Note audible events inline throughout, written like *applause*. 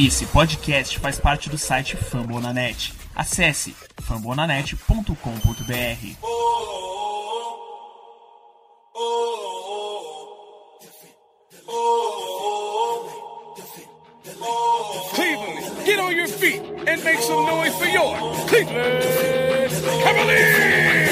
Esse podcast faz parte do site Fambonanet. Acesse fambonanet.com.br. Cleveland, get on your feet and make some noise for your Cleveland Cavaliers!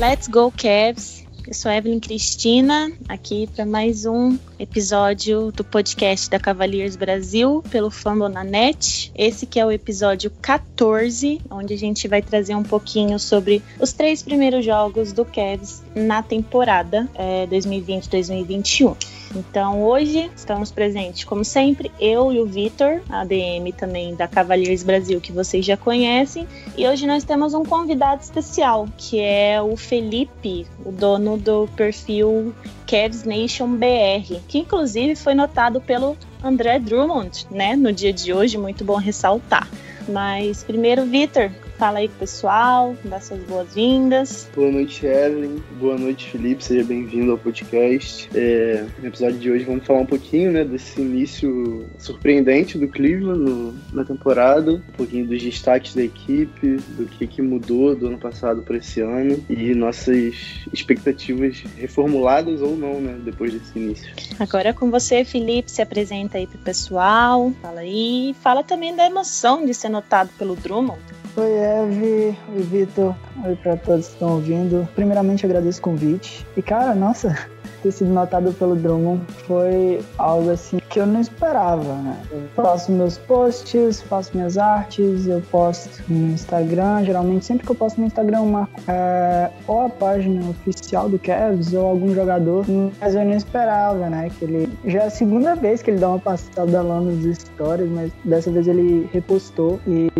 Let's go, Cavs! Eu sou Evelyn Cristina, aqui para mais um episódio do podcast da Cavaliers Brasil pelo Fambonanet. Esse que é o episódio 14, onde a gente vai trazer um pouquinho sobre os três primeiros jogos do Cavs na temporada é, 2020-2021. Então hoje estamos presentes, como sempre, eu e o Vitor, ADM também da Cavaliers Brasil, que vocês já conhecem. E hoje nós temos um convidado especial, que é o Felipe, o dono do perfil Cavs Nation BR, que inclusive foi notado pelo André Drummond, né, no dia de hoje, muito bom ressaltar. Mas primeiro, Vitor, Fala aí pessoal, dá suas boas-vindas. Boa noite, Evelyn. Boa noite, Felipe. Seja bem-vindo ao podcast. É, no episódio de hoje vamos falar um pouquinho né, desse início surpreendente do Cleveland no, na temporada, um pouquinho dos destaques da equipe, do que, que mudou do ano passado para esse ano e nossas expectativas reformuladas ou não, né, depois desse início. Agora é com você, Felipe, se apresenta aí pro pessoal, fala aí, fala também da emoção de ser notado pelo Drummond. Oi, Eve. Oi, Vitor. Oi para todos que estão ouvindo. Primeiramente, agradeço o convite. E, cara, nossa, *laughs* ter sido notado pelo Drummond foi algo assim que eu não esperava, né? Eu faço meus posts, faço minhas artes, eu posto no Instagram. Geralmente, sempre que eu posto no Instagram, eu marco é, ou a página oficial do Cavs ou algum jogador. Mas eu não esperava, né? Que ele já é a segunda vez que ele dá uma passada lá nos stories, mas dessa vez ele repostou e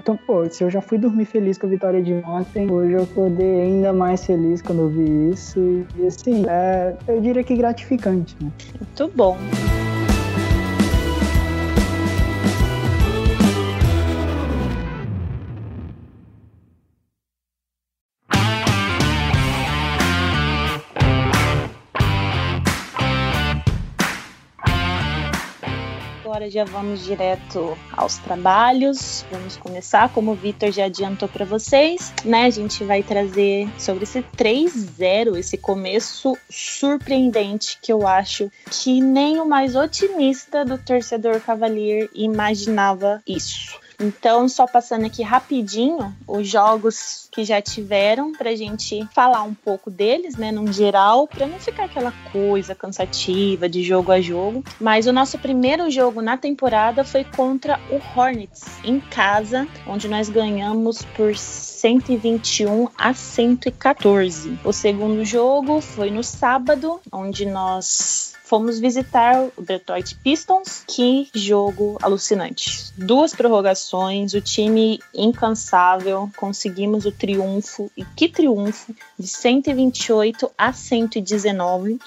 então, pô, se eu já fui dormir feliz com a vitória de ontem, hoje eu acordei ainda mais feliz quando eu vi isso. E assim, é, eu diria que gratificante, né? Muito bom. Agora já vamos direto aos trabalhos. Vamos começar, como o Vitor já adiantou para vocês, né? A gente vai trazer sobre esse 3-0, esse começo surpreendente que eu acho que nem o mais otimista do torcedor Cavalier imaginava isso. Então, só passando aqui rapidinho os jogos que já tiveram pra gente falar um pouco deles, né, num geral, para não ficar aquela coisa cansativa de jogo a jogo. Mas o nosso primeiro jogo na temporada foi contra o Hornets em casa, onde nós ganhamos por 121 a 114. O segundo jogo foi no sábado, onde nós fomos visitar o Detroit Pistons. Que jogo alucinante. Duas prorrogações, o time incansável, conseguimos o triunfo. E que triunfo! De 128 a 119.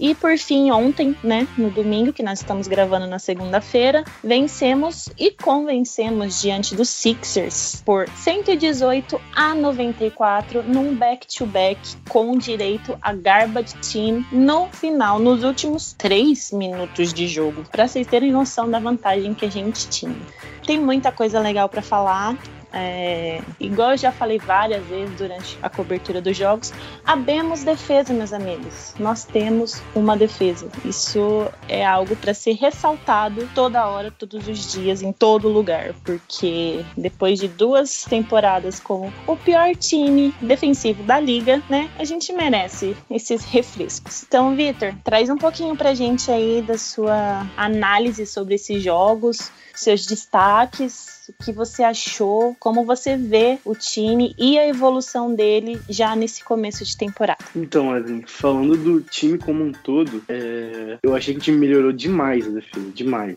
E por fim, ontem, né, no domingo, que nós estamos gravando na segunda-feira, vencemos e convencemos diante dos Sixers por 118 a 94 num back-to-back com direito a garbage team no final, nos últimos três minutos de jogo, para vocês terem noção da vantagem que a gente tinha. Tem muita coisa legal para falar. É, igual eu já falei várias vezes durante a cobertura dos jogos, abemos defesa, meus amigos. Nós temos uma defesa. Isso é algo para ser ressaltado toda hora, todos os dias, em todo lugar, porque depois de duas temporadas como o pior time defensivo da liga, né, a gente merece esses refrescos. Então, Vitor, traz um pouquinho pra gente aí da sua análise sobre esses jogos, seus destaques o que você achou, como você vê o time e a evolução dele já nesse começo de temporada. Então, Evelyn, falando do time como um todo, é... eu achei que o time melhorou demais a defesa, demais.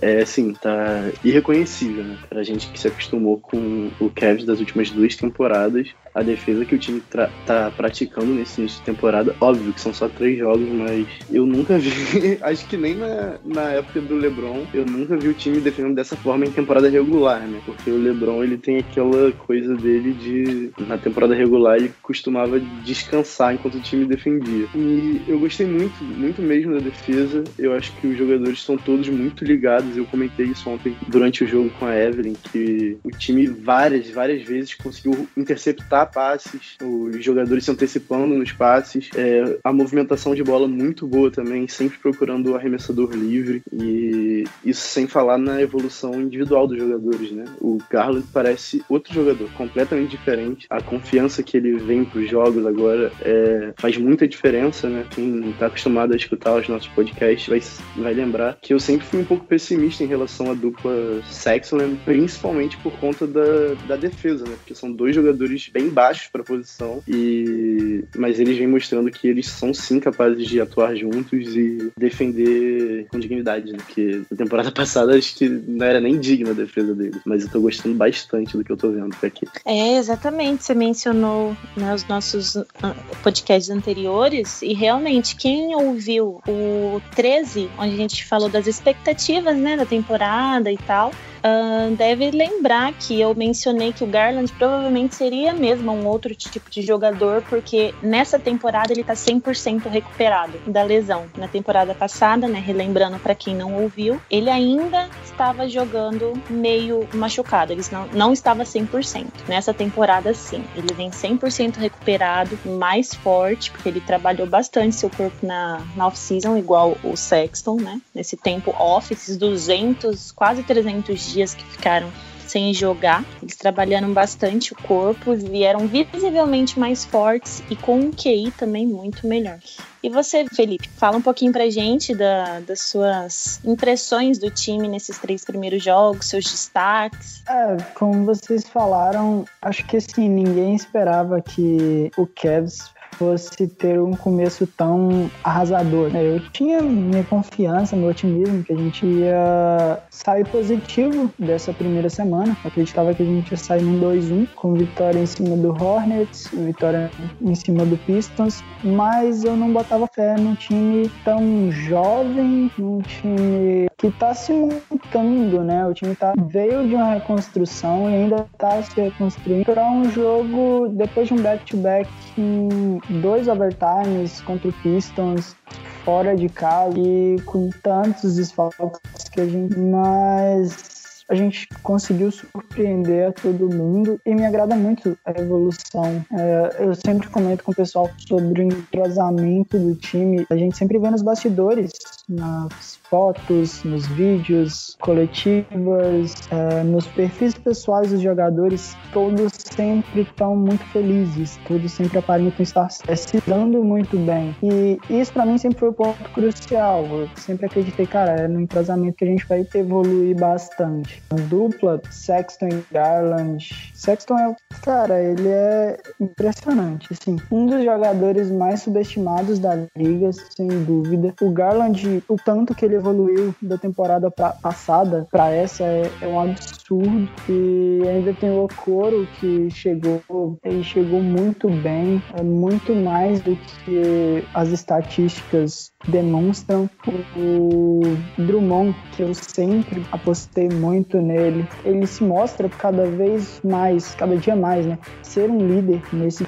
É assim, tá irreconhecível, né? Pra gente que se acostumou com o Cavs das últimas duas temporadas. A defesa que o time tá praticando nesse início de temporada. Óbvio que são só três jogos, mas eu nunca vi, *laughs* acho que nem na, na época do LeBron, eu nunca vi o time defendendo dessa forma em temporada regular, né? Porque o LeBron, ele tem aquela coisa dele de, na temporada regular, ele costumava descansar enquanto o time defendia. E eu gostei muito, muito mesmo da defesa. Eu acho que os jogadores estão todos muito ligados. Eu comentei isso ontem durante o jogo com a Evelyn, que o time várias, várias vezes conseguiu interceptar passes, os jogadores se antecipando nos passes, é, a movimentação de bola muito boa também, sempre procurando o arremessador livre. E isso sem falar na evolução individual dos jogadores, né? O Garland parece outro jogador, completamente diferente. A confiança que ele vem para os jogos agora é, faz muita diferença, né? Quem está acostumado a escutar os nossos podcasts vai, vai lembrar que eu sempre fui um pouco pessimista em relação à dupla Sexland, principalmente por conta da, da defesa, né? Porque são dois jogadores bem baixos para a posição e mas eles vêm mostrando que eles são sim capazes de atuar juntos e defender com dignidade, né? Porque na temporada *laughs* passada acho que não era nem digna a defesa deles, mas eu tô gostando bastante do que eu tô vendo aqui. É, exatamente. Você mencionou né, nossos ah, podcasts anteriores e realmente quem ouviu o 13, onde a gente falou das expectativas, né, da temporada e tal, uh, deve lembrar que eu mencionei que o Garland provavelmente seria mesmo um outro tipo de jogador, porque nessa temporada ele tá 100% recuperado da lesão. Na temporada passada, né, relembrando para quem não ouviu, ele ainda estava jogando meio machucado, ele não, não estava 100%. Nessa temporada, sim, ele vem 100% recuperado, mais forte, porque ele trabalhou bastante seu corpo na, na off-season, igual o Sexton, né, nesse tempo off, esses 200, quase 300 dias que ficaram sem jogar. Eles trabalharam bastante o corpo, vieram visivelmente mais fortes e com um QI também muito melhor. E você, Felipe, fala um pouquinho pra gente da, das suas impressões do time nesses três primeiros jogos, seus destaques. É, como vocês falaram, acho que assim, ninguém esperava que o Cavs fosse ter um começo tão arrasador. Né? Eu tinha minha confiança, meu otimismo que a gente ia sair positivo dessa primeira semana. Eu acreditava que a gente ia sair num 2-1 com vitória em cima do Hornets, vitória em cima do Pistons, mas eu não botava fé num time tão jovem, num time que tá se montando, né? O time tá, veio de uma reconstrução e ainda tá se reconstruindo para um jogo depois de um back-to-back em dois overtimes contra o Pistons fora de casa e com tantos desfalques que a gente mas a gente conseguiu surpreender a todo mundo e me agrada muito a evolução. É, eu sempre comento com o pessoal sobre o entrosamento do time. A gente sempre vê nos bastidores, nas fotos, nos vídeos coletivas, é, nos perfis pessoais dos jogadores, todos sempre estão muito felizes, todos sempre aparentam estar se dando muito bem. E isso para mim sempre foi o um ponto crucial. Eu sempre acreditei, cara, é no entrosamento que a gente vai evoluir bastante. A dupla Sexton e Garland. Sexton é, cara, ele é impressionante, assim, um dos jogadores mais subestimados da liga, sem dúvida. O Garland, o tanto que ele evoluiu da temporada pra, passada para essa é, é, um absurdo. E ainda tem o Okoro que chegou, ele chegou muito bem, é muito mais do que as estatísticas demonstram. O Drummond, que eu sempre apostei muito nele, ele se mostra cada vez mais, cada dia mais, né? Ser um líder nesse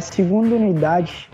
segunda unidade.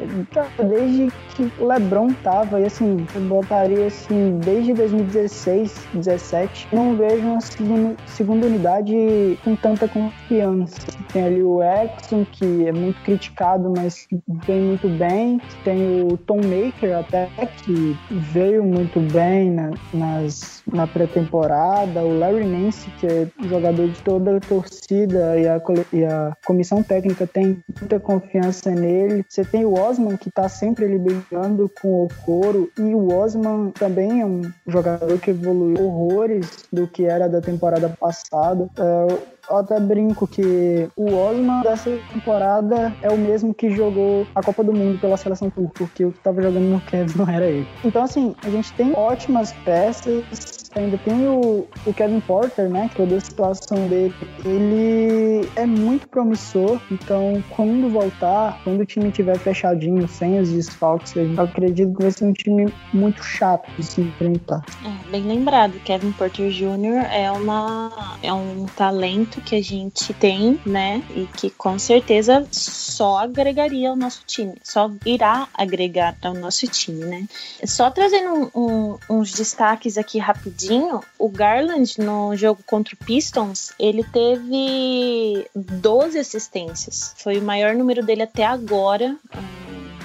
Desde que o LeBron tava, e assim, eu botaria assim, desde 2016, 17, não vejo uma segunda, segunda unidade com tanta confiança. Tem ali o Exxon, que é muito criticado, mas vem muito bem. Tem o Tom Maker até, que veio muito bem na, nas, na pré-temporada. O Larry Nance, que é jogador de toda a torcida e a, e a comissão técnica tem muita confiança nele. Você tem o Osman, que está sempre ali brigando com o Coro. E o Osman também é um jogador que evoluiu horrores do que era da temporada passada. Uh, eu até brinco que o Osman dessa temporada é o mesmo que jogou a Copa do Mundo pela seleção turca, porque o que tava jogando no Cavs não era ele. Então, assim, a gente tem ótimas peças ainda tem o, o Kevin Porter, né? Que toda a situação dele, ele é muito promissor. Então, quando voltar, quando o time tiver fechadinho, sem os desfalques, eu acredito que vai ser um time muito chato de se enfrentar. É, bem lembrado, Kevin Porter Jr. é uma é um talento que a gente tem, né? E que com certeza só agregaria ao nosso time, só irá agregar ao nosso time, né? Só trazendo um, um, uns destaques aqui rapidinho rapidinho, o Garland no jogo contra o Pistons, ele teve 12 assistências. Foi o maior número dele até agora.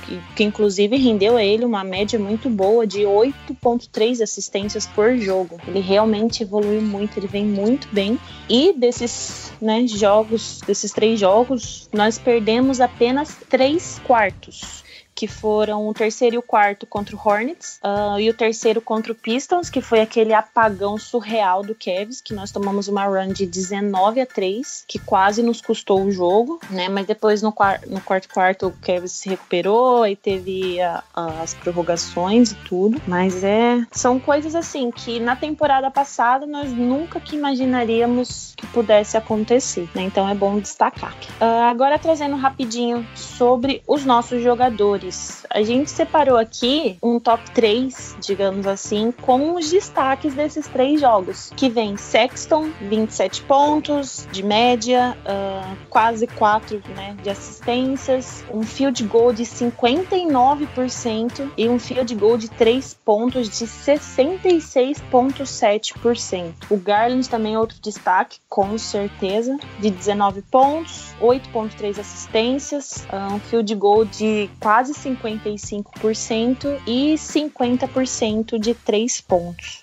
Que, que, inclusive rendeu a ele uma média muito boa de 8.3 assistências por jogo. Ele realmente evoluiu muito, ele vem muito bem. E desses né, jogos, desses três jogos, nós perdemos apenas três quartos que foram o terceiro e o quarto contra o Hornets, uh, e o terceiro contra o Pistons, que foi aquele apagão surreal do Cavs, que nós tomamos uma run de 19 a 3, que quase nos custou o jogo, né? Mas depois no, no quarto quarto o Cavs se recuperou e teve a, a, as prorrogações e tudo. Mas é são coisas assim que na temporada passada nós nunca que imaginaríamos que pudesse acontecer, né? Então é bom destacar. Uh, agora trazendo rapidinho sobre os nossos jogadores jogadores. A gente separou aqui um top 3, digamos assim, com os destaques desses três jogos. Que vem Sexton, 27 pontos de média, uh, quase 4 né, de assistências, um field goal de 59% e um field goal de 3 pontos de 66,7%. O Garland também é outro destaque, com certeza, de 19 pontos, 8,3 assistências, um field goal de quase quase 55% e 50% de 3 pontos.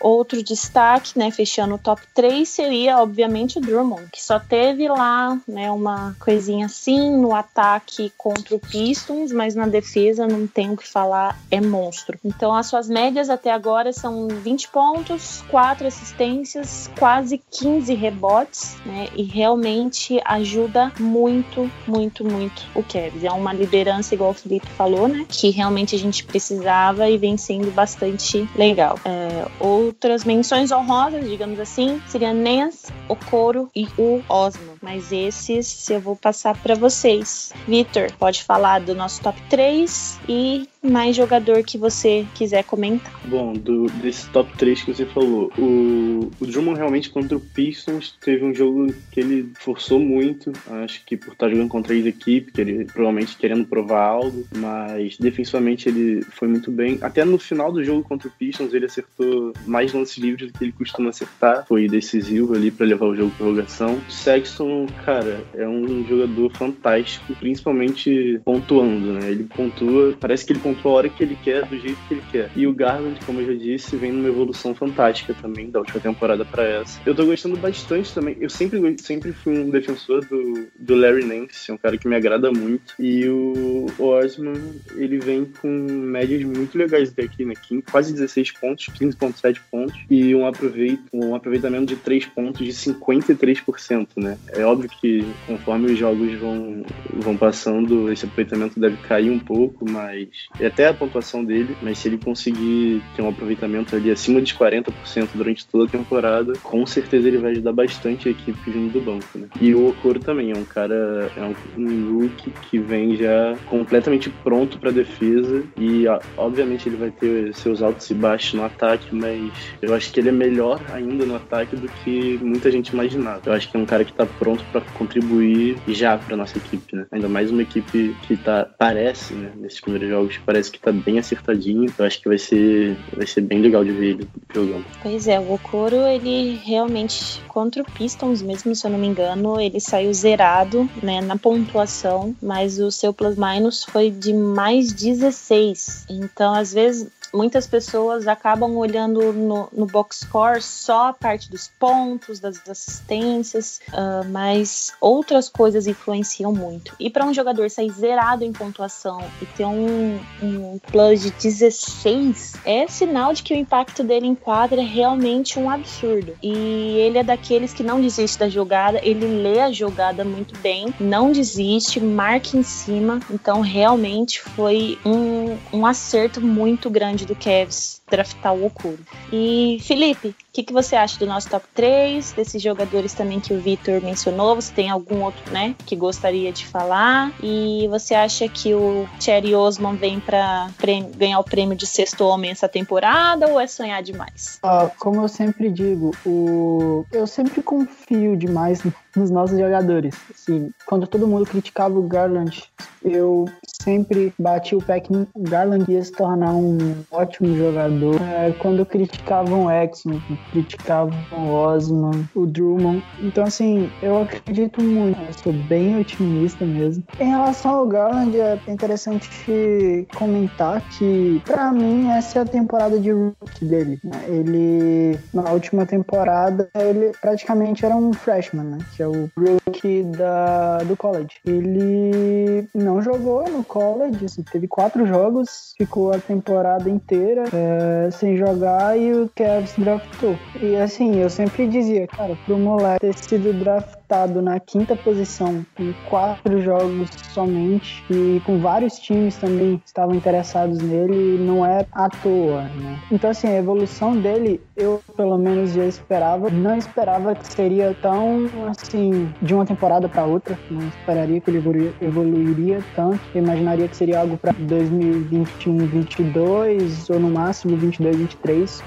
Outro destaque, né, fechando o top 3, seria, obviamente, o Drummond, que só teve lá né, uma coisinha assim no ataque contra o Pistons, mas na defesa não tem o que falar, é monstro. Então, as suas médias até agora são 20 pontos, 4 assistências, quase 15 rebotes, né, e realmente ajuda muito, muito, muito o Kevin. É uma liderança, igual o Felipe falou, né, que realmente a gente precisava e vem sendo bastante legal. É, ou outras menções honrosas, digamos assim, seria Nance, Okoro e o Osmo. Mas esses eu vou passar para vocês. Vitor, pode falar do nosso top 3 e mais jogador que você quiser comentar. Bom, do, desse top 3 que você falou, o, o Drummond realmente contra o Pistons teve um jogo que ele forçou muito, acho que por estar jogando contra a equipe, que ele provavelmente querendo provar algo, mas defensivamente ele foi muito bem. Até no final do jogo contra o Pistons ele acertou mais lances livres do que ele costuma acertar, foi decisivo ali para levar o jogo para prorrogação. Sexton, cara, é um jogador fantástico, principalmente pontuando, né? Ele pontua, parece que ele pontua a hora que ele quer, do jeito que ele quer. E o Garland, como eu já disse, vem numa evolução fantástica também da última temporada para essa. Eu tô gostando bastante também. Eu sempre, sempre fui um defensor do, do Larry Nance, é um cara que me agrada muito. E o Osman, ele vem com médias muito legais até aqui, né? Quase 16 pontos, 15,7 pontos e um, aproveito, um aproveitamento de 3 pontos de 53%, né? É óbvio que conforme os jogos vão, vão passando, esse aproveitamento deve cair um pouco, mas até a pontuação dele, mas se ele conseguir ter um aproveitamento ali acima de 40% durante toda a temporada, com certeza ele vai ajudar bastante a equipe vindo do banco, né? E o Okoro também é um cara, é um, um que vem já completamente pronto para defesa e obviamente ele vai ter seus altos e baixos no ataque, mas eu acho que ele é melhor ainda no ataque do que muita gente imaginava. Eu acho que é um cara que tá pronto para contribuir já para nossa equipe, né? Ainda mais uma equipe que tá parece, né, nesses primeiros jogos, parece que tá bem acertadinho. Eu acho que vai ser vai ser bem legal de ver ele jogando. Pois é, o Okoro, ele realmente contra o Pistons mesmo, se eu não me engano, ele saiu zerado, né, na pontuação, mas o seu plus minus foi de mais 16. Então, às vezes muitas pessoas acabam olhando no, no box score só a parte dos pontos, das assistências, uh, mas outras coisas influenciam muito. E para um jogador sair zerado em pontuação e ter um, um plus de 16, é sinal de que o impacto dele em quadra é realmente um absurdo. E ele é daqueles que não desiste da jogada, ele lê a jogada muito bem, não desiste, marca em cima. Então, realmente foi um, um acerto muito grande do Cavs draftar o Okuro. E Felipe, o que, que você acha do nosso top 3, desses jogadores também que o Vitor mencionou? Você tem algum outro, né, que gostaria de falar? E você acha que o Cherry Osman vem para ganhar o prêmio de sexto homem essa temporada ou é sonhar demais? Ah, como eu sempre digo, o... eu sempre confio demais nos nossos jogadores. Assim, quando todo mundo criticava o Garland, eu sempre bati o pé que o Garland ia se tornar um ótimo jogador. É, quando criticavam o Exxon, criticavam o Osman, o Drummond. Então, assim, eu acredito muito. Eu sou bem otimista mesmo. Em relação ao Garland, é interessante comentar que, para mim, essa é a temporada de rookie dele. Né? Ele, na última temporada, ele praticamente era um freshman, né? Que é o rookie da, do college. Ele não jogou no college, assim, teve quatro jogos, ficou a temporada inteira é, sem jogar e o Cavs draftou. E assim, eu sempre dizia, cara, pro moleque ter sido draftado draftado na quinta posição em quatro jogos somente e com vários times também estavam interessados nele, não é à toa, né? Então, assim, a evolução dele, eu pelo menos já esperava. Não esperava que seria tão, assim, de uma temporada para outra. Não esperaria que ele evoluiria, tanto. Eu imaginaria que seria algo para 2021, 22 ou no máximo 22, 23. Uh,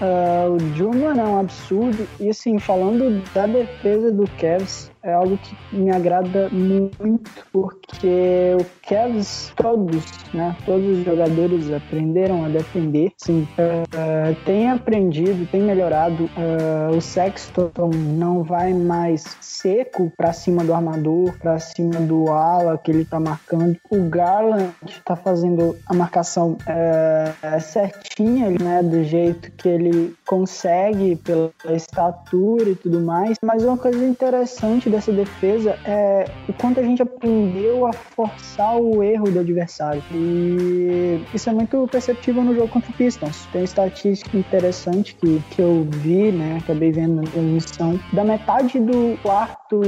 o Juma é um absurdo. E, assim, falando da defesa do Cavs, é algo que me agrada muito, porque o Cavs, todos, né, todos os jogadores aprenderam a defender, sim, uh, tem aprendido, tem melhorado, uh, o Sexton não vai mais seco para cima do armador, para cima do ala que ele tá marcando, o Garland tá fazendo a marcação uh, certinha, né, do jeito que ele consegue, pela estatura e tudo mais, mas uma coisa interessante dessa defesa é o quanto a gente aprendeu a forçar o erro do adversário. E isso é muito perceptível no jogo contra o Pistons. Tem estatística interessante que, que eu vi, né? Acabei vendo na transmissão. Da metade do quarto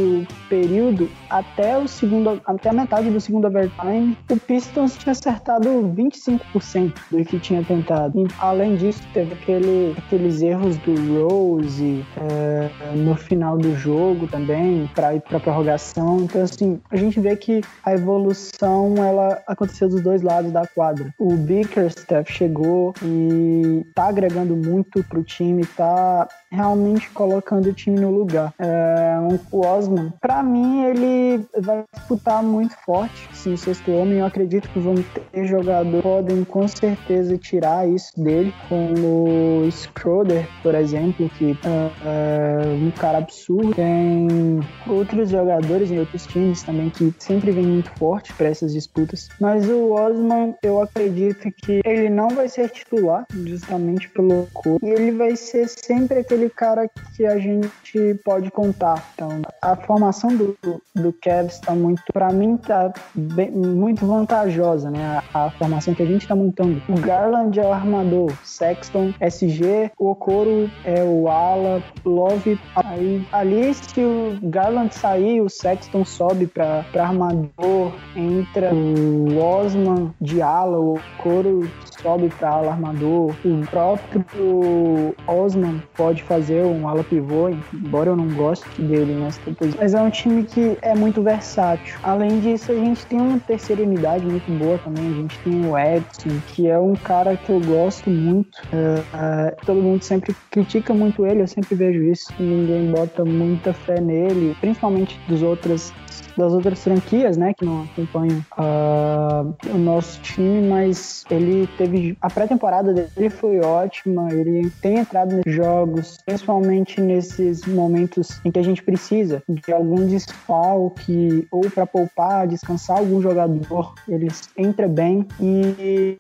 período até o segundo, até a metade do segundo overtime, o Pistons tinha acertado 25% do que tinha tentado. E, além disso, teve aquele, aqueles erros do Rose é, no final do jogo também, para ir para prorrogação. Então, assim, a gente vê que a evolução ela aconteceu dos dois lados da quadra. O Bickerstaff chegou e tá agregando muito pro time, tá realmente colocando o time no lugar. É, o Osman, para mim, ele vai disputar muito forte, sim, sexto homem. Eu acredito que vão ter jogadores podem com certeza tirar isso dele, como o Schroeder, por exemplo, que é, é um cara absurdo. Tem outros jogadores em outros times também que sempre vem muito forte para essas disputas. Mas o Osman, eu acredito que ele não vai ser titular, justamente pelo corpo, e ele vai ser sempre aquele aquele cara que a gente pode contar. Então, a formação do, do Cavs está muito, para mim, tá bem, muito vantajosa, né? A, a, formação que a gente está montando. O Garland é o armador, Sexton, SG, o Okoro é o ala, Love. Aí, ali, se o Garland sair, o Sexton sobe para armador, entra o Osman de ala, o Okoro sobe para ala armador, o próprio Osman pode fazer um ala pivô, embora eu não goste dele nessa posição. Mas é um time que é muito versátil. Além disso, a gente tem uma terceira unidade muito boa também. A gente tem o Edson, que é um cara que eu gosto muito. Uh, uh, todo mundo sempre critica muito ele, eu sempre vejo isso. Ninguém bota muita fé nele, principalmente dos outros das outras franquias, né, que não acompanham uh, o nosso time, mas ele teve a pré-temporada dele foi ótima, ele tem entrado nos jogos, principalmente nesses momentos em que a gente precisa de algum desfalque ou para poupar, descansar algum jogador, ele entra bem e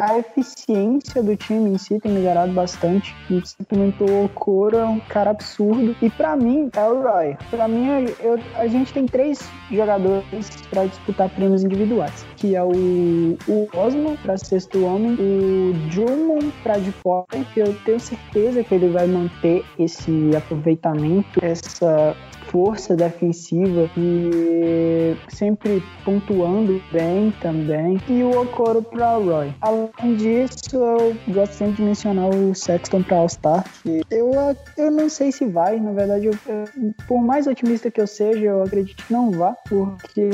a eficiência do time em si tem melhorado bastante. Simplesmente o Okoro é um cara absurdo e para mim é o Roy. Para mim eu, a gente tem três jogadores para disputar prêmios individuais, que é o, o Osmo para sexto homem, o Drummond para de fora, que eu tenho certeza que ele vai manter esse aproveitamento, essa força defensiva e sempre pontuando bem também. E o Okoro para o Roy. Além disso, eu gosto sempre de mencionar o Sexton para All-Star. Eu, eu não sei se vai, na verdade, eu, por mais otimista que eu seja, eu acredito que não vá, porque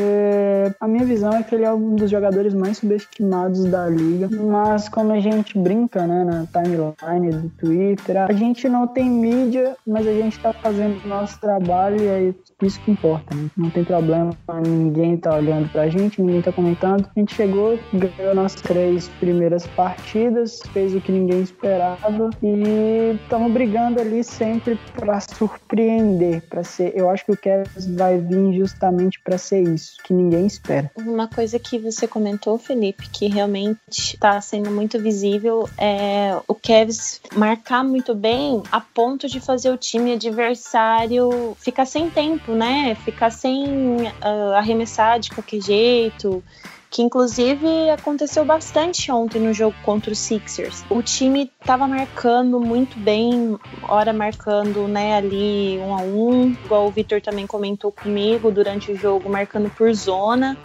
a minha visão é que ele é um dos jogadores mais subestimados da liga. Mas como a gente brinca né, na timeline do Twitter, a gente não tem mídia, mas a gente está fazendo o nosso trabalho é isso que importa, né? Não tem problema, ninguém tá olhando pra gente, ninguém tá comentando. A gente chegou, ganhou nossas três primeiras partidas, fez o que ninguém esperava e estamos brigando ali sempre para surpreender, para ser. Eu acho que o Kevs vai vir justamente para ser isso, que ninguém espera. Uma coisa que você comentou, Felipe, que realmente está sendo muito visível é o Kevs marcar muito bem a ponto de fazer o time adversário ficar sem tempo, né? Ficar sem uh, arremessar de qualquer jeito. Que inclusive aconteceu bastante ontem no jogo contra os Sixers. O time estava marcando muito bem, hora marcando né, ali um a um, igual o Vitor também comentou comigo durante o jogo, marcando por zona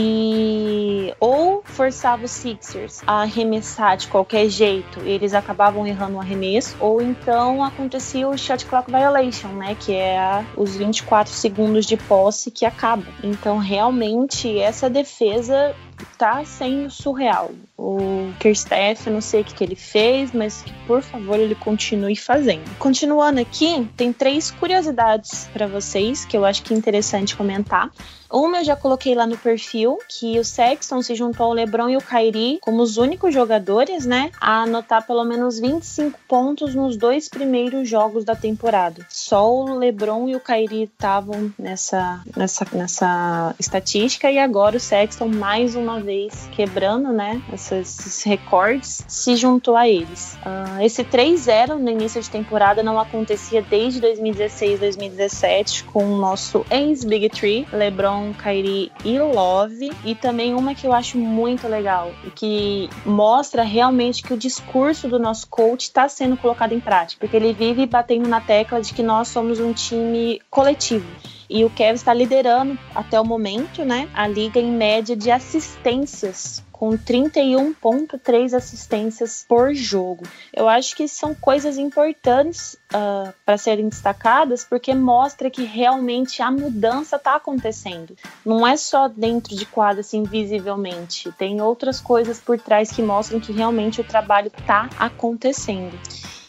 e ou forçava os Sixers a arremessar de qualquer jeito, eles acabavam errando o arremesso, ou então acontecia o shot clock violation, né, que é os 24 segundos de posse que acabam. Então, realmente essa defesa tá sendo surreal. O Kersteff, não sei o que, que ele fez, mas que por favor ele continue fazendo. Continuando aqui, tem três curiosidades para vocês que eu acho que é interessante comentar. Uma eu já coloquei lá no perfil, que o Sexton se juntou ao LeBron e o Kyrie como os únicos jogadores, né, a anotar pelo menos 25 pontos nos dois primeiros jogos da temporada. Só o LeBron e o Kyrie estavam nessa, nessa, nessa estatística e agora o Sexton mais uma vez quebrando, né, esses recordes, se juntou a eles. Uh, esse 3-0 no início de temporada não acontecia desde 2016, 2017 com o nosso ex-Big Three, LeBron Kyrie e Love. E também uma que eu acho muito legal, que mostra realmente que o discurso do nosso coach está sendo colocado em prática, porque ele vive batendo na tecla de que nós somos um time coletivo. E o Kevin está liderando até o momento, né, a liga em média de assistências com 31,3 assistências por jogo. Eu acho que são coisas importantes uh, para serem destacadas, porque mostra que realmente a mudança está acontecendo. Não é só dentro de quadra, assim, visivelmente. Tem outras coisas por trás que mostram que realmente o trabalho está acontecendo.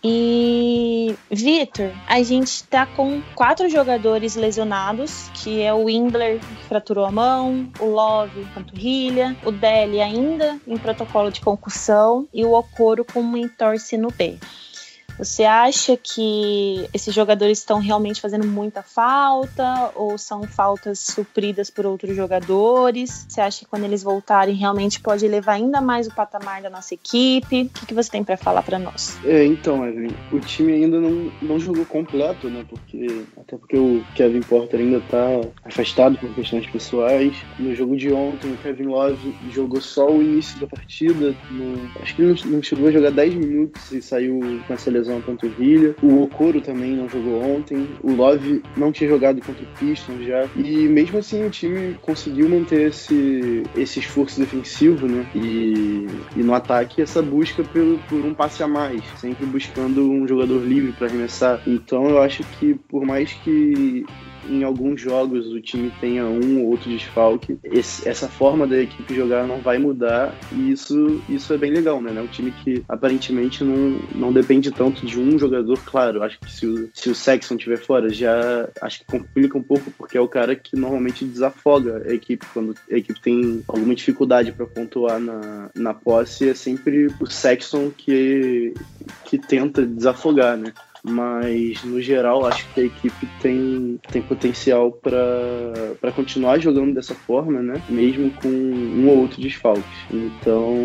E Vitor, a gente tá com quatro jogadores lesionados, que é o Windler, que fraturou a mão, o Love, panturrilha, o Deli ainda em protocolo de concussão e o Okoro com uma entorse no pé. Você acha que esses jogadores estão realmente fazendo muita falta ou são faltas supridas por outros jogadores? Você acha que quando eles voltarem realmente pode levar ainda mais o patamar da nossa equipe? O que, que você tem para falar para nós? É, então, Evelyn, o time ainda não, não jogou completo, né? Porque até porque o Kevin Porter ainda tá afastado por questões pessoais. No jogo de ontem, o Kevin Love jogou só o início da partida. No, acho que não, não chegou a jogar 10 minutos e saiu com essa lesão lesão panturrilha. O Okoro também não jogou ontem. O Love não tinha jogado contra o Pistons já. E mesmo assim o time conseguiu manter esse, esse esforço defensivo, né? E, e no ataque essa busca por, por um passe a mais, sempre buscando um jogador livre para arremessar. Então eu acho que por mais que em alguns jogos o time tenha um ou outro desfalque, esse, essa forma da equipe jogar não vai mudar e isso, isso é bem legal, né? É um time que aparentemente não, não depende tanto de um jogador, claro, acho que se o, se o Sexton estiver fora, já acho que complica um pouco, porque é o cara que normalmente desafoga a equipe quando a equipe tem alguma dificuldade para pontuar na, na posse, é sempre o Sexton que, que tenta desafogar, né? Mas no geral acho que a equipe tem, tem potencial para continuar jogando dessa forma, né? Mesmo com um ou outro desfalque. Então,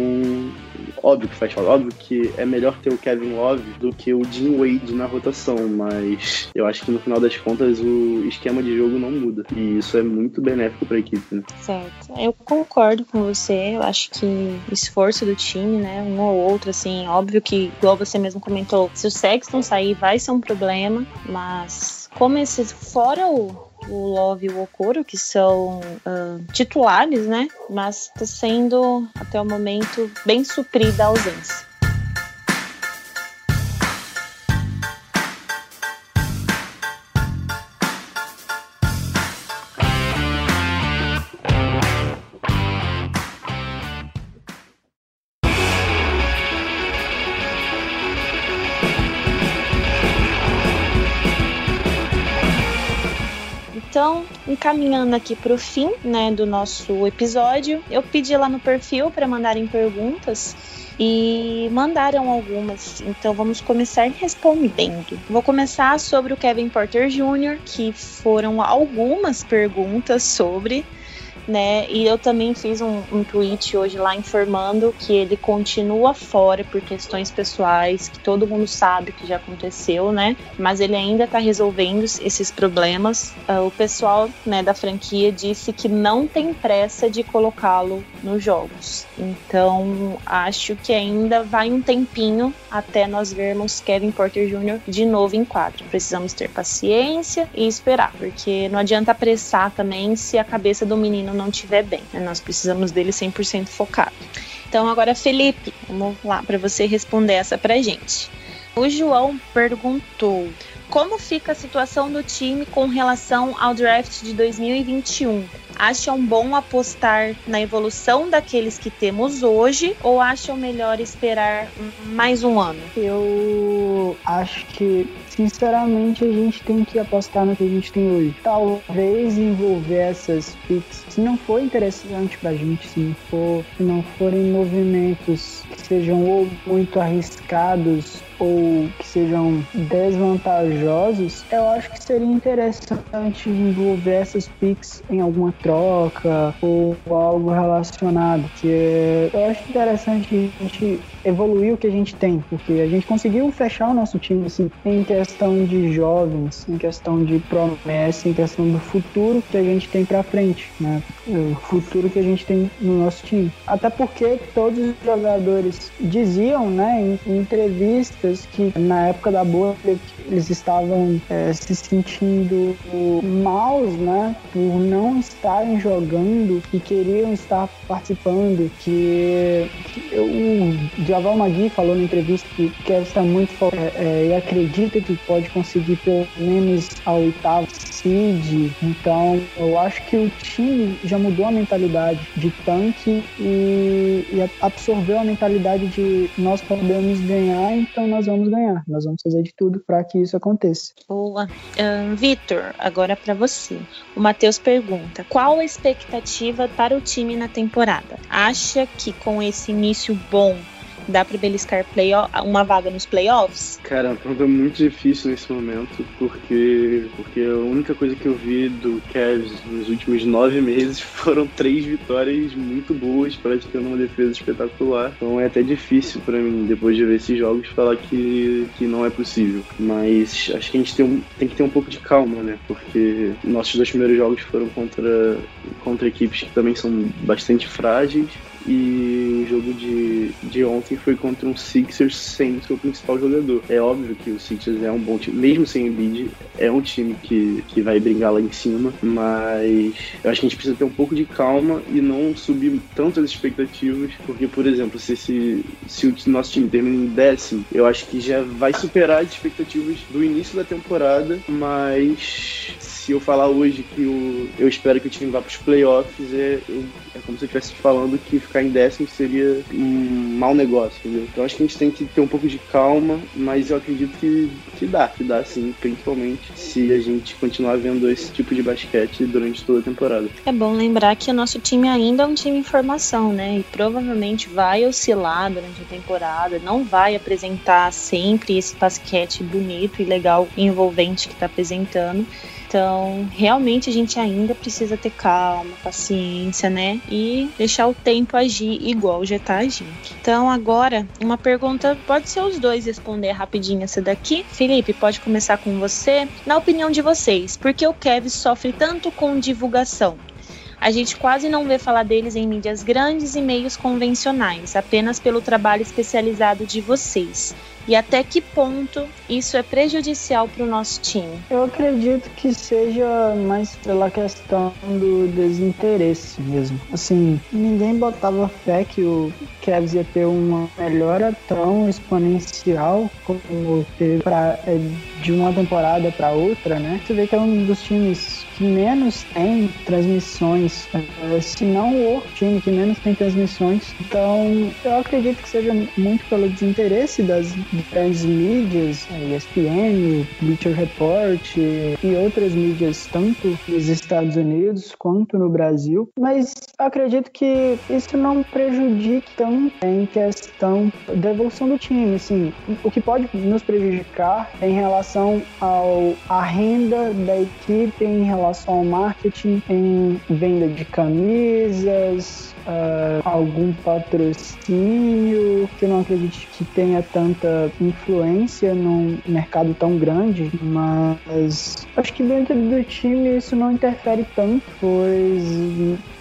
óbvio que faz falta, óbvio que é melhor ter o Kevin Love do que o Jim Wade na rotação, mas eu acho que no final das contas o esquema de jogo não muda e isso é muito benéfico para a equipe. Né? Certo, eu concordo com você. Eu acho que esforço do time, né, um ou outro, assim, óbvio que igual você mesmo comentou, se o Sexton sair vai ser um problema, mas como esses fora o o Love e o Okoro, que são uh, titulares, né? Mas está sendo, até o momento, bem suprida a ausência. Encaminhando aqui para o fim né, do nosso episódio, eu pedi lá no perfil para mandarem perguntas e mandaram algumas. Então vamos começar respondendo. Vou começar sobre o Kevin Porter Jr., que foram algumas perguntas sobre né? E eu também fiz um, um tweet hoje lá informando que ele continua fora por questões pessoais, que todo mundo sabe que já aconteceu, né? Mas ele ainda tá resolvendo esses problemas. Uh, o pessoal né, da franquia disse que não tem pressa de colocá-lo nos jogos. Então acho que ainda vai um tempinho até nós vermos Kevin Porter Jr. de novo em quadro. Precisamos ter paciência e esperar, porque não adianta apressar também se a cabeça do menino não estiver bem. Né? Nós precisamos dele 100% focado. Então agora, Felipe, vamos lá para você responder essa pra gente. O João perguntou: como fica a situação do time com relação ao draft de 2021? Acham bom apostar na evolução daqueles que temos hoje ou acham melhor esperar mais um ano? Eu acho que sinceramente a gente tem que apostar no que a gente tem hoje. Talvez envolver essas picks, se não for interessante pra gente, se não for, se não forem movimentos que sejam ou muito arriscados ou que sejam desvantajosos, eu acho que seria interessante envolver essas picks em alguma troca ou algo relacionado. Que eu acho interessante a gente evoluir o que a gente tem, porque a gente conseguiu fechar o nosso time assim, em questão de jovens, em questão de promessa, em questão do futuro que a gente tem para frente, né? O futuro que a gente tem no nosso time. Até porque todos os jogadores diziam, né, em, entrevistas que na época da bolha eles estavam é, se sentindo maus, né, por não estarem jogando e queriam estar participando, que, que o Javal Magui falou na entrevista que quer estar muito forte é, é, e acredita que pode conseguir pelo menos a oitava seed. Então, eu acho que o time já mudou a mentalidade de tanque e, e absorveu a mentalidade de nós podemos ganhar, então nós vamos ganhar. Nós vamos fazer de tudo para que isso aconteça. Boa. Um, Vitor, agora para você. O Matheus pergunta: qual a expectativa para o time na temporada? Acha que com esse início bom dá para beliscar play uma vaga nos playoffs? Cara, é muito difícil nesse momento, porque, porque a única coisa que eu vi do Cavs nos últimos nove meses *laughs* foram três vitórias muito boas, praticando uma defesa espetacular. Então é até difícil para mim, depois de ver esses jogos, falar que, que não é possível. Mas acho que a gente tem, um, tem que ter um pouco de calma, né? Porque nossos dois primeiros jogos foram contra, contra equipes que também são bastante frágeis e o jogo de, de ontem foi contra um Sixers sem seu principal jogador. É óbvio que o Sixers é um bom time, mesmo sem Embiid, é um time que, que vai brigar lá em cima, mas eu acho que a gente precisa ter um pouco de calma e não subir tanto as expectativas, porque, por exemplo, se, se, se o nosso time termina em décimo, eu acho que já vai superar as expectativas do início da temporada, mas se eu falar hoje que o, eu espero que o time vá para os playoffs, é, é como se eu estivesse falando que ficar em décimo seria um mau negócio, entendeu? Então acho que a gente tem que ter um pouco de calma, mas eu acredito que, que dá, que dá sim, principalmente se a gente continuar vendo esse tipo de basquete durante toda a temporada. É bom lembrar que o nosso time ainda é um time em formação, né? E provavelmente vai oscilar durante a temporada, não vai apresentar sempre esse basquete bonito e legal envolvente que está apresentando. Então, realmente a gente ainda precisa ter calma, paciência, né? E deixar o tempo agir igual já tá agindo. Então, agora, uma pergunta, pode ser os dois responder rapidinho essa daqui. Felipe, pode começar com você. Na opinião de vocês, por que o Kevin sofre tanto com divulgação? A gente quase não vê falar deles em mídias grandes e meios convencionais, apenas pelo trabalho especializado de vocês e até que ponto isso é prejudicial para o nosso time? Eu acredito que seja mais pela questão do desinteresse mesmo. Assim, ninguém botava fé que o Cavs ia ter uma melhora tão exponencial como teve pra, é, de uma temporada para outra, né? Você vê que é um dos times que menos tem transmissões, é, se não o time que menos tem transmissões. Então, eu acredito que seja muito pelo desinteresse das grandes mídias, ESPN, Bleacher Report e outras mídias, tanto nos Estados Unidos quanto no Brasil. Mas acredito que isso não prejudique tanto em questão da evolução do time. Assim, o que pode nos prejudicar em relação ao a renda da equipe, em relação ao marketing, em venda de camisas, uh, algum patrocínio, que eu não acredito que tenha tanta influência num mercado tão grande, mas acho que dentro do time isso não interfere tanto, pois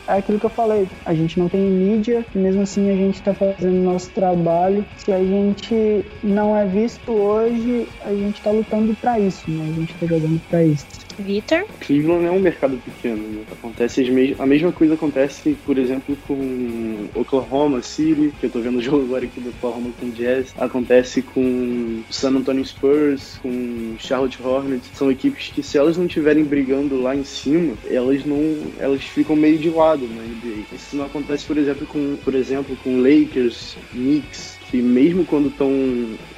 é aquilo que eu falei, a gente não tem mídia mesmo assim a gente está fazendo nosso trabalho. Se a gente não é visto hoje, a gente está lutando para isso, né? A gente está jogando para isso. Vitor? Cleveland é um mercado pequeno, né? Acontece a mesma coisa acontece, por exemplo, com Oklahoma City, que eu tô vendo o jogo agora aqui do Oklahoma com Jazz, acontece com San Antonio Spurs, com Charlotte Hornets, são equipes que se elas não estiverem brigando lá em cima, elas não, elas ficam meio de lado na NBA. Isso não acontece, por exemplo, com, por exemplo, com Lakers, Knicks, que mesmo quando estão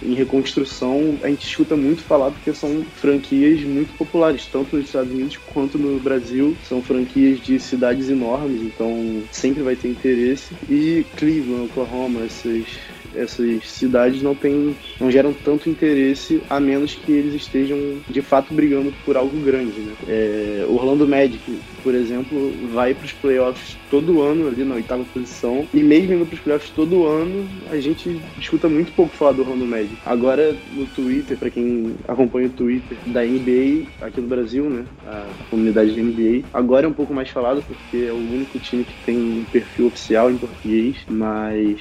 em reconstrução, a gente escuta muito falar porque são franquias muito populares, tanto nos Estados Unidos quanto no Brasil. São franquias de cidades enormes, então sempre vai ter interesse. E Cleveland, Oklahoma, essas essas cidades não têm, não geram tanto interesse a menos que eles estejam de fato brigando por algo grande, né? É, Orlando Magic, por exemplo, vai para os playoffs todo ano ali na oitava posição e mesmo indo para os playoffs todo ano a gente escuta muito pouco falar do Orlando Magic. Agora no Twitter, para quem acompanha o Twitter da NBA aqui no Brasil, né? A comunidade da NBA agora é um pouco mais falado porque é o único time que tem um perfil oficial em português, mas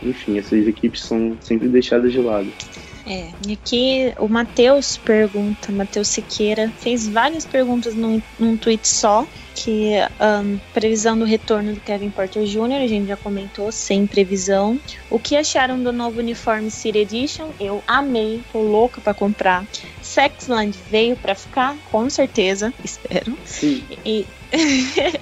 enfim, essas equipes são sempre deixadas de lado. É, e aqui o Matheus pergunta, Matheus Siqueira, fez várias perguntas num, num tweet só, que um, previsão do retorno do Kevin Porter Jr., a gente já comentou, sem previsão. O que acharam do novo uniforme City Edition? Eu amei, tô louca para comprar. Sexland veio para ficar, com certeza, espero. Sim. E *laughs*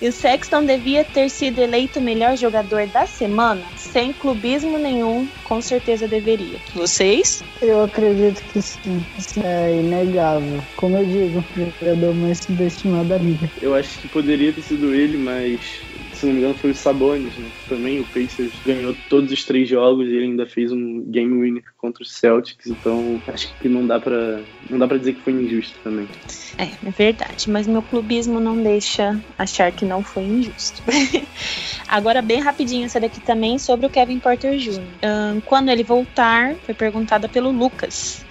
E o Sexton devia ter sido eleito o melhor jogador da semana? Sem clubismo nenhum, com certeza deveria. Vocês? Eu acredito que sim. Isso é inegável. Como eu digo, o jogador mais subestimado da liga. Eu acho que poderia ter sido ele, mas se não me engano, foi o Sabonis, né? Também o Pacers ganhou todos os três jogos e ele ainda fez um game winner contra os Celtics, então acho que não dá para não dá para dizer que foi injusto também. É, é verdade, mas meu clubismo não deixa achar que não foi injusto. *laughs* Agora, bem rapidinho, essa daqui também sobre o Kevin Porter Jr. Um, quando ele voltar, foi perguntada pelo Lucas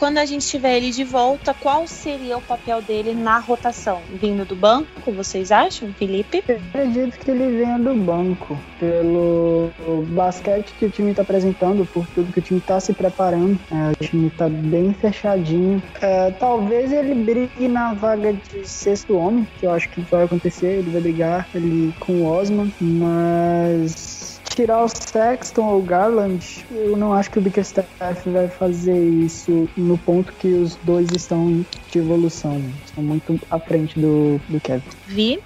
quando a gente tiver ele de volta, qual seria o papel dele na rotação? Vindo do banco, vocês acham, Felipe? Eu acredito que ele venha do banco, pelo basquete que o time está apresentando, por tudo que o time está se preparando. É, o time está bem fechadinho. É, talvez ele brigue na vaga de sexto homem, que eu acho que vai acontecer. Ele vai brigar ali com o Osman, mas tirar o Sexton ou o Garland, eu não acho que o Bickerstaff vai fazer isso no ponto que os dois estão de evolução. Estão muito à frente do, do Kevin. Vi?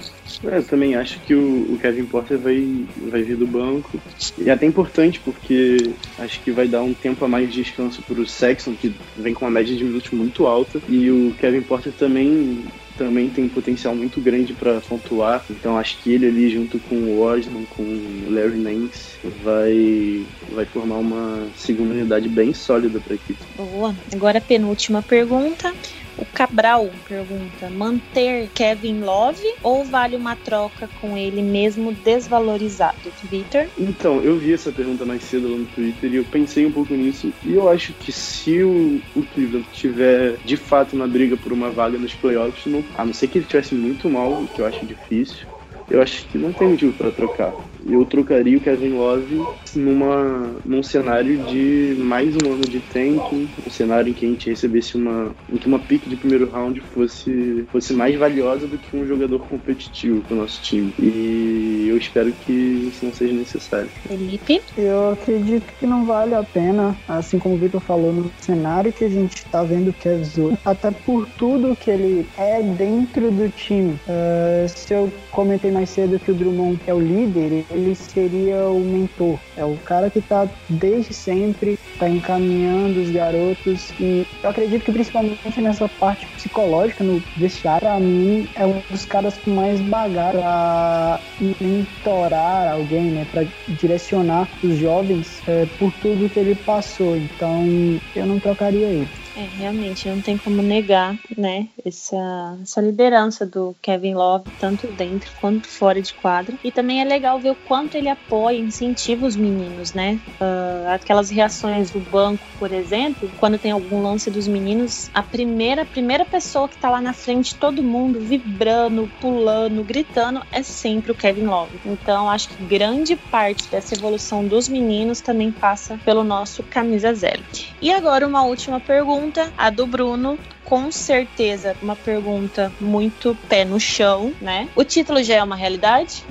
É, eu também acho que o, o, Kevin Porter vai, vai vir do banco. E é até importante porque acho que vai dar um tempo a mais de descanso para o Sexton, que vem com uma média de minutos muito alta. E o Kevin Porter também também tem potencial muito grande para pontuar. Então acho que ele ali junto com o Osman, com o Larry Nance, vai, vai formar uma segunda unidade bem sólida para a equipe. Boa. Agora a penúltima pergunta. O Cabral pergunta: manter Kevin Love ou vale uma troca com ele mesmo desvalorizado? Victor? Então, eu vi essa pergunta mais cedo lá no Twitter e eu pensei um pouco nisso. E eu acho que se o, o Cleveland tiver de fato na briga por uma vaga nos playoffs, não, a não ser que ele estivesse muito mal, o que eu acho difícil, eu acho que não tem motivo para trocar eu trocaria o Kevin Love numa, num cenário de mais um ano de tanking, um cenário em que a gente recebesse uma. em que uma pick de primeiro round fosse, fosse mais valiosa do que um jogador competitivo para o nosso time. E eu espero que isso não seja necessário. Felipe? Eu acredito que não vale a pena, assim como o Vitor falou, no cenário que a gente está vendo o Kevin até por tudo que ele é dentro do time. Uh, se eu comentei mais cedo que o Drummond é o líder, ele seria o mentor. É o cara que está desde sempre, está encaminhando os garotos e eu acredito que principalmente nessa parte psicológica no vestiário, para mim é um dos caras com mais bagagem para mentorar alguém, né, para direcionar os jovens é, por tudo que ele passou. Então eu não trocaria ele. É, realmente, não tem como negar, né, essa, essa liderança do Kevin Love, tanto dentro quanto fora de quadra. E também é legal ver o quanto ele apoia incentiva os meninos, né? Uh, aquelas reações do banco, por exemplo, quando tem algum lance dos meninos, a primeira, a primeira pessoa que tá lá na frente, todo mundo vibrando, pulando, gritando, é sempre o Kevin Love. Então, acho que grande parte dessa evolução dos meninos também passa pelo nosso camisa zero. E agora, uma última pergunta pergunta, a do Bruno, com certeza uma pergunta muito pé no chão, né? O título já é uma realidade?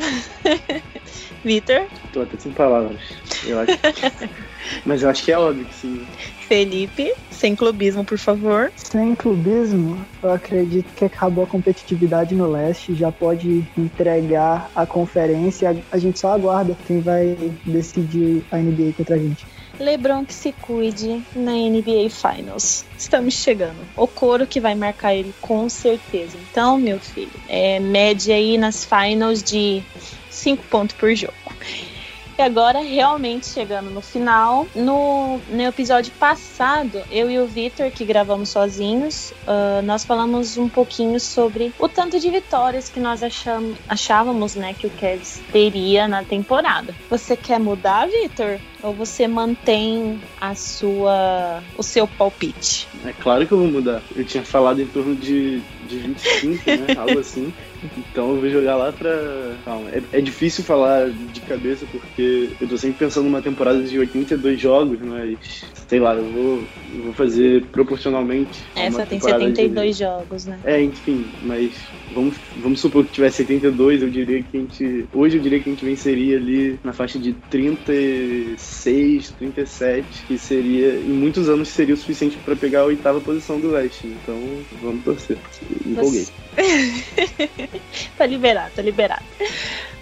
*laughs* Vitor? Tô até sem palavras. Eu acho que... *laughs* Mas eu acho que é óbvio que sim. Felipe, sem clubismo, por favor. Sem clubismo, eu acredito que acabou a competitividade no leste, já pode entregar a conferência. A gente só aguarda quem vai decidir a NBA contra a gente. LeBron que se cuide na NBA Finals. Estamos chegando. O coro que vai marcar ele com certeza. Então, meu filho, é média aí nas finals de 5 pontos por jogo. E agora, realmente chegando no final, no, no episódio passado, eu e o Victor, que gravamos sozinhos, uh, nós falamos um pouquinho sobre o tanto de vitórias que nós achamos, achávamos né, que o Cavs teria na temporada. Você quer mudar, Victor? Ou você mantém a sua, o seu palpite? É claro que eu vou mudar. Eu tinha falado em torno de, de 25, né? *laughs* Algo assim. Então eu vou jogar lá pra. Calma, é, é, difícil falar de cabeça porque eu tô sempre pensando numa temporada de 82 jogos, mas sei lá, eu vou, eu vou fazer proporcionalmente. Essa tem 72 de... jogos, né? É, enfim, mas vamos, vamos supor que tivesse 72, eu diria que a gente. Hoje eu diria que a gente venceria ali na faixa de 36, 37, que seria. Em muitos anos seria o suficiente para pegar a oitava posição do leste. Então vamos torcer. Empolguei. Você... *laughs* tá liberado, tá liberado.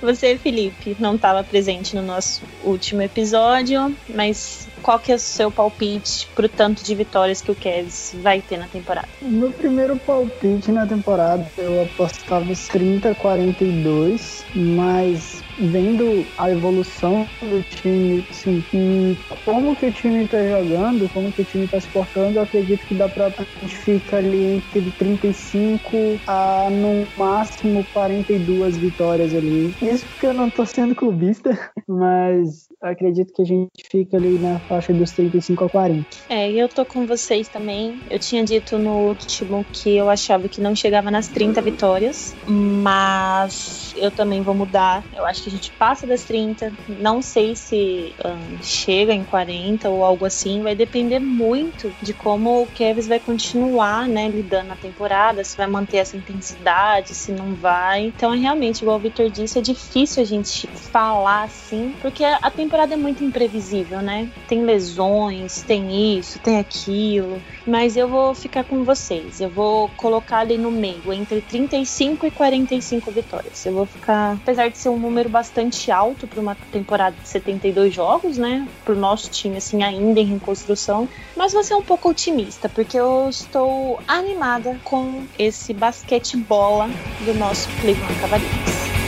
Você, Felipe, não estava presente no nosso último episódio, mas qual que é o seu palpite pro tanto de vitórias que o Cavs vai ter na temporada? Meu primeiro palpite na temporada eu apostava 30 42, mas vendo a evolução do time, assim, e como que o time tá jogando, como que o time tá se portando, eu acredito que dá pra a gente fica ali entre 35 a no máximo 42 vitórias ali. Isso porque eu não tô sendo clubista, *laughs* mas acredito que a gente fica ali na faixa dos 35 a 40. É, eu tô com vocês também. Eu tinha dito no último que eu achava que não chegava nas 30 vitórias, mas eu também vou mudar. Eu acho que gente passa das 30. Não sei se chega em 40 ou algo assim. Vai depender muito de como o Kevs vai continuar, né, lidando na temporada, se vai manter essa intensidade, se não vai. Então, é realmente, igual o Victor disse, é difícil a gente falar assim, porque a temporada é muito imprevisível, né? Tem lesões, tem isso, tem aquilo. Mas eu vou ficar com vocês. Eu vou colocar ali no meio, entre 35 e 45 vitórias. Eu vou ficar, apesar de ser um número bastante alto para uma temporada de 72 jogos, né? Pro nosso time, assim, ainda em reconstrução. Mas vou ser um pouco otimista, porque eu estou animada com esse basquete bola do nosso Cleveland Cavaliers.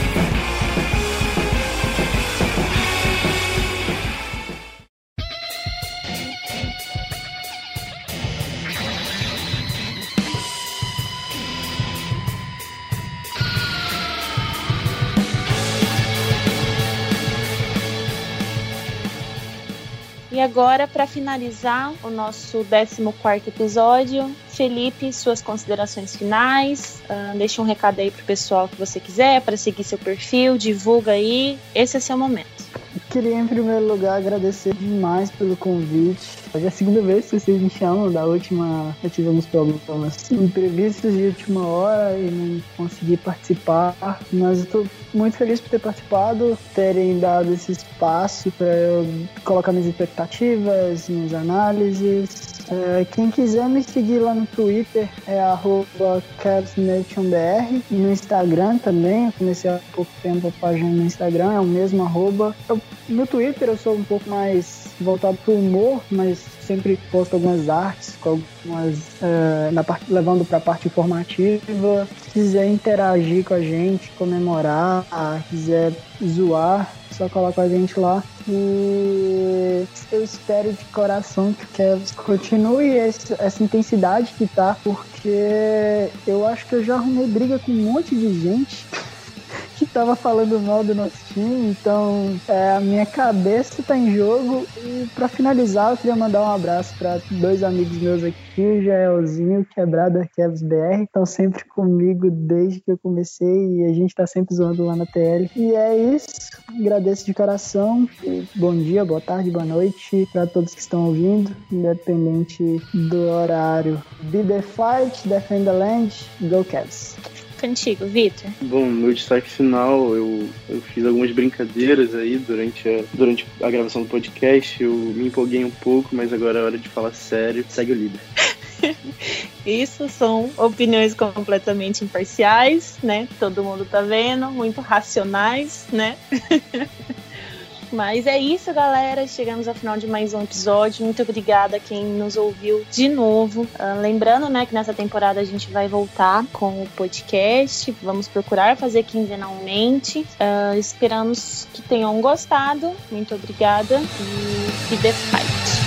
E agora, para finalizar o nosso 14 episódio, Felipe, suas considerações finais. Uh, deixa um recado aí pro pessoal que você quiser, para seguir seu perfil, divulga aí. Esse é seu momento. Queria, em primeiro lugar, agradecer demais pelo convite. Hoje é a segunda vez que vocês me chamam. Da última, eu tive alguns problemas imprevistos de última hora e não consegui participar. Mas tô muito feliz por ter participado, terem dado esse espaço para eu colocar minhas expectativas, minhas análises. É, quem quiser me seguir lá no Twitter é CavsNationBR no Instagram também. Eu comecei há pouco tempo a página no Instagram, é o mesmo arroba. Eu, no Twitter eu sou um pouco mais voltado para o humor, mas sempre posto algumas artes, com algumas, uh, na parte, levando para a parte informativa. Se quiser interagir com a gente, comemorar, quiser zoar, só coloca a gente lá. E eu espero de coração que Kevs continue esse, essa intensidade que tá, porque eu acho que eu já arrumei briga com um monte de gente que tava falando mal do nosso time, então é, a minha cabeça tá em jogo. E para finalizar, eu queria mandar um abraço para dois amigos meus aqui, o Jaelzinho, Quebrada Kevs BR, estão sempre comigo desde que eu comecei e a gente tá sempre zoando lá na TL. E é isso, agradeço de coração. bom dia, boa tarde, boa noite para todos que estão ouvindo, independente do horário. Be the fight, defend the land, go Cavs contigo, Vitor. Bom, meu destaque final, eu, eu fiz algumas brincadeiras aí durante a, durante a gravação do podcast. Eu me empolguei um pouco, mas agora é hora de falar sério. Segue o líder. *laughs* Isso são opiniões completamente imparciais, né? Todo mundo tá vendo, muito racionais, né? *laughs* Mas é isso, galera. Chegamos ao final de mais um episódio. Muito obrigada a quem nos ouviu de novo. Uh, lembrando, né, que nessa temporada a gente vai voltar com o podcast. Vamos procurar fazer quinzenalmente. Uh, esperamos que tenham gostado. Muito obrigada e que the fight.